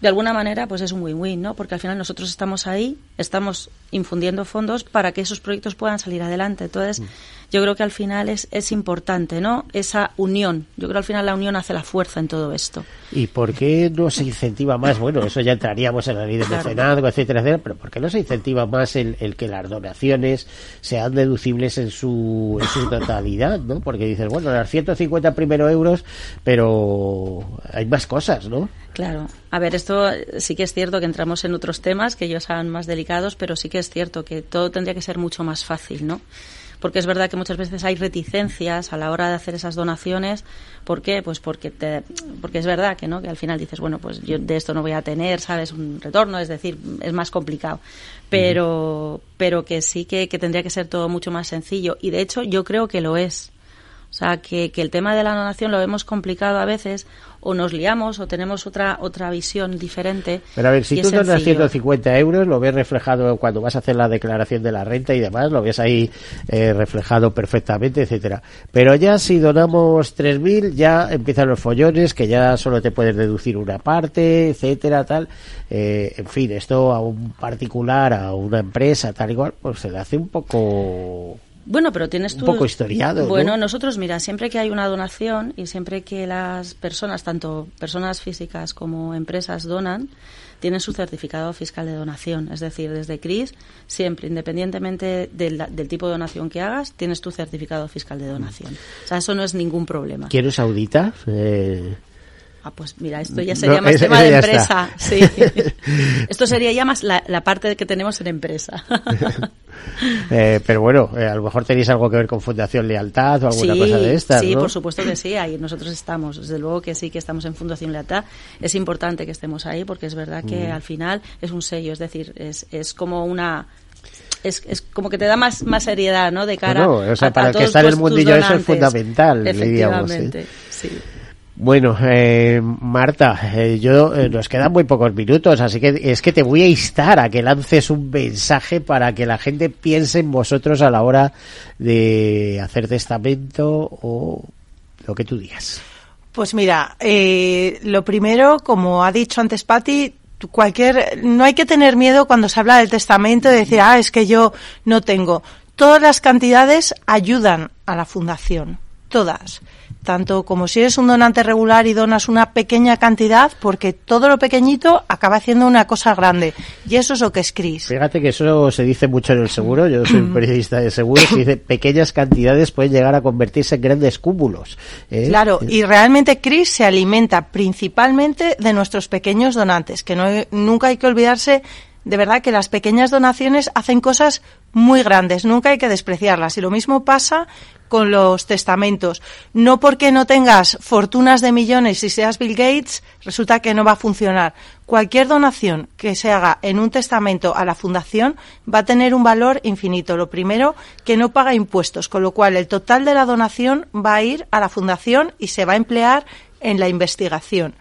de alguna manera pues es un win-win, ¿no? Porque al final nosotros estamos ahí, estamos infundiendo fondos para que esos proyectos puedan salir adelante. Entonces, mm yo creo que al final es, es importante, ¿no? Esa unión. Yo creo que al final la unión hace la fuerza en todo esto. ¿Y por qué no se incentiva más? Bueno, eso ya entraríamos en la ley de mecenazgo, etcétera, etcétera, pero ¿por qué no se incentiva más el, el que las donaciones sean deducibles en su, en su totalidad, ¿no? Porque dices, bueno, las 150 primeros euros, pero hay más cosas, ¿no? Claro. A ver, esto sí que es cierto que entramos en otros temas que ellos sean más delicados, pero sí que es cierto que todo tendría que ser mucho más fácil, ¿no? porque es verdad que muchas veces hay reticencias a la hora de hacer esas donaciones. ¿Por qué? Pues porque, te, porque es verdad que, ¿no? que al final dices, bueno, pues yo de esto no voy a tener, ¿sabes? Un retorno, es decir, es más complicado. Pero, pero que sí que, que tendría que ser todo mucho más sencillo. Y de hecho, yo creo que lo es. O sea, que, que el tema de la donación lo vemos complicado a veces o nos liamos o tenemos otra otra visión diferente. Pero a ver, si tú donas 150 euros, lo ves reflejado cuando vas a hacer la declaración de la renta y demás, lo ves ahí eh, reflejado perfectamente, etcétera. Pero ya si donamos 3.000, ya empiezan los follones, que ya solo te puedes deducir una parte, etcétera, tal. Eh, en fin, esto a un particular, a una empresa, tal igual, pues se le hace un poco bueno, pero tienes tú. Un poco historiado. Bueno, nosotros, mira, siempre que hay una donación y siempre que las personas, tanto personas físicas como empresas, donan, tienen su certificado fiscal de donación. Es decir, desde CRIS, siempre, independientemente del, tipo de donación que hagas, tienes tu certificado fiscal de donación. O sea, eso no es ningún problema. ¿Quién os audita? Eh, Ah, pues mira, esto ya sería más tema de empresa. Sí. *laughs* esto sería ya más la, parte que tenemos en empresa. *laughs* Eh, pero bueno, eh, a lo mejor tenéis algo que ver con Fundación Lealtad o alguna cosa de estas. Sí, por supuesto que sí, ahí nosotros estamos. Desde luego que sí que estamos en Fundación Lealtad. Es importante que estemos ahí porque es verdad que mm. al final es un sello, es decir, es, es como una es, es, como que te da más, más seriedad, ¿no? De cara o sea, para que estar en el mundillo eso es fundamental, Efectivamente, sí. Bueno, eh, Marta, eh, yo eh, nos quedan muy pocos minutos, así que es que te voy a instar a que lances un mensaje para que la gente piense en vosotros a la hora de hacer testamento o lo que tú digas. Pues mira, lo primero, como ha dicho antes Patti, cualquier, no hay que tener miedo cuando se habla del testamento de decir, ah, es que yo no tengo. Todas las cantidades ayudan a la fundación, todas tanto como si eres un donante regular y donas una pequeña cantidad, porque todo lo pequeñito acaba haciendo una cosa grande. Y eso es lo que es CRIS. Fíjate que eso se dice mucho en el seguro, yo soy un periodista de seguros, y dice pequeñas cantidades pueden llegar a convertirse en grandes cúmulos. ¿eh? Claro, y realmente CRIS se alimenta principalmente de nuestros pequeños donantes, que no, nunca hay que olvidarse de verdad que las pequeñas donaciones hacen cosas muy grandes, nunca hay que despreciarlas. Y lo mismo pasa con los testamentos. No porque no tengas fortunas de millones y seas Bill Gates, resulta que no va a funcionar. Cualquier donación que se haga en un testamento a la fundación va a tener un valor infinito. Lo primero, que no paga impuestos, con lo cual el total de la donación va a ir a la fundación y se va a emplear en la investigación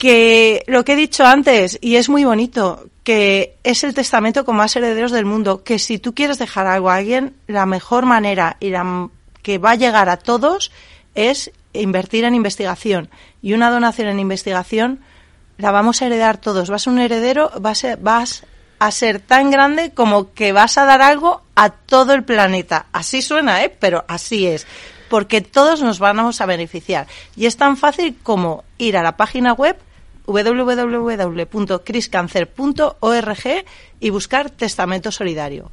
que lo que he dicho antes, y es muy bonito, que es el testamento con más herederos del mundo, que si tú quieres dejar algo a alguien, la mejor manera y la que va a llegar a todos es invertir en investigación. Y una donación en investigación la vamos a heredar todos. Vas a un heredero, vas a, vas a ser tan grande como que vas a dar algo a todo el planeta. Así suena, ¿eh? Pero así es. Porque todos nos vamos a beneficiar. Y es tan fácil como ir a la página web www.criscancer.org y buscar Testamento Solidario.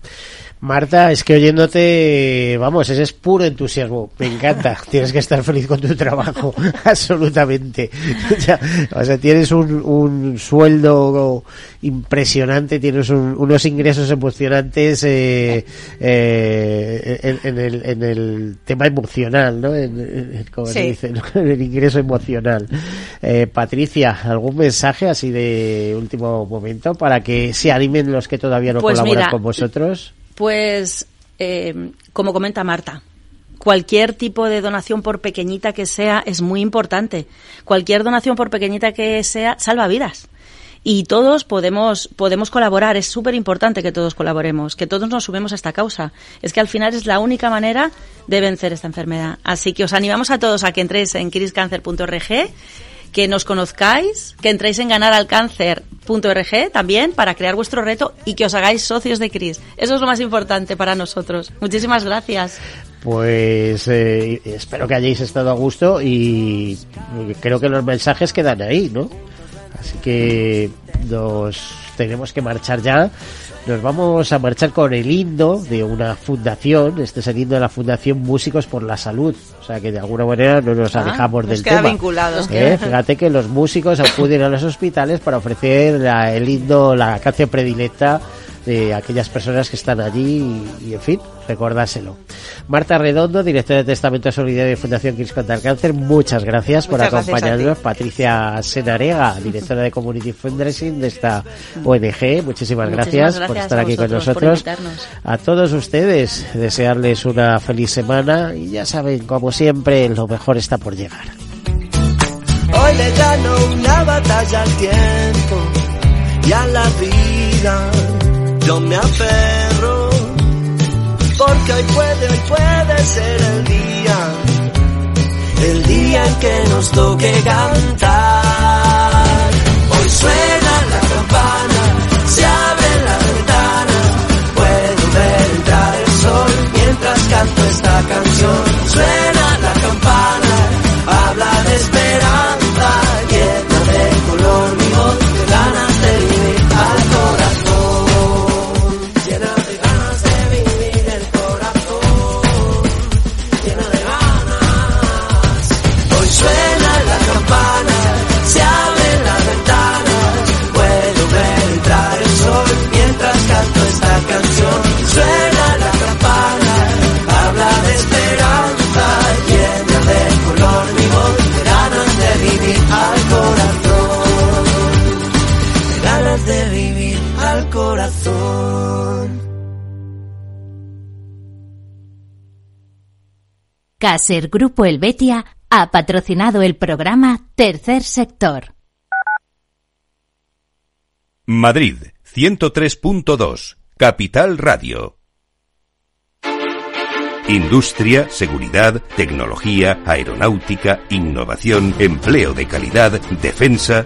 Marta, es que oyéndote, vamos, ese es puro entusiasmo. Me encanta. *laughs* tienes que estar feliz con tu trabajo, *laughs* absolutamente. *laughs* o sea, tienes un, un sueldo impresionante, tienes unos ingresos emocionantes eh, eh, en, el, en, el, tema emocional, ¿no? En, como se dice, en el ingreso emocional. Eh, Patricia, ¿algún mensaje así de último momento para que se animen los que todavía no pues colaboran con vosotros? Pues, eh, como comenta Marta, cualquier tipo de donación, por pequeñita que sea, es muy importante. Cualquier donación, por pequeñita que sea, salva vidas. Y todos podemos, podemos colaborar. Es súper importante que todos colaboremos, que todos nos subimos a esta causa. Es que al final es la única manera de vencer esta enfermedad. Así que os animamos a todos a que entréis en criscancer.org que nos conozcáis, que entréis en ganaralcáncer.org también para crear vuestro reto y que os hagáis socios de CRIS. Eso es lo más importante para nosotros. Muchísimas gracias. Pues eh, espero que hayáis estado a gusto y creo que los mensajes quedan ahí, ¿no? Así que nos tenemos que marchar ya nos vamos a marchar con el himno de una fundación, este es el himno de la Fundación Músicos por la Salud, o sea que de alguna manera no nos ah, alejamos del tema. Vinculados, ¿Eh? Fíjate que los músicos acuden a los hospitales para ofrecer el himno, la canción predilecta de aquellas personas que están allí y, en fin, recordárselo. Marta Redondo, directora de Testamento Solidario de Fundación Kids contra el Cáncer, muchas gracias por acompañarnos. Patricia Senarega, *laughs* directora de Community Fundraising de esta ONG, muchísimas gracias, por estar aquí con nosotros. A todos ustedes, desearles una feliz semana y ya saben, como siempre, lo mejor está por llegar. Hoy le gano una batalla al tiempo y a la vida yo me aferro, porque hoy puede, hoy puede ser el día, el día en que nos toque cantar. Hoy suena la campana, se abre la ventana, puedo ver entrar el sol mientras canto esta canción. Caser Grupo Helvetia ha patrocinado el programa Tercer Sector. Madrid, 103.2, Capital Radio. Industria, seguridad, tecnología, aeronáutica, innovación, empleo de calidad, defensa.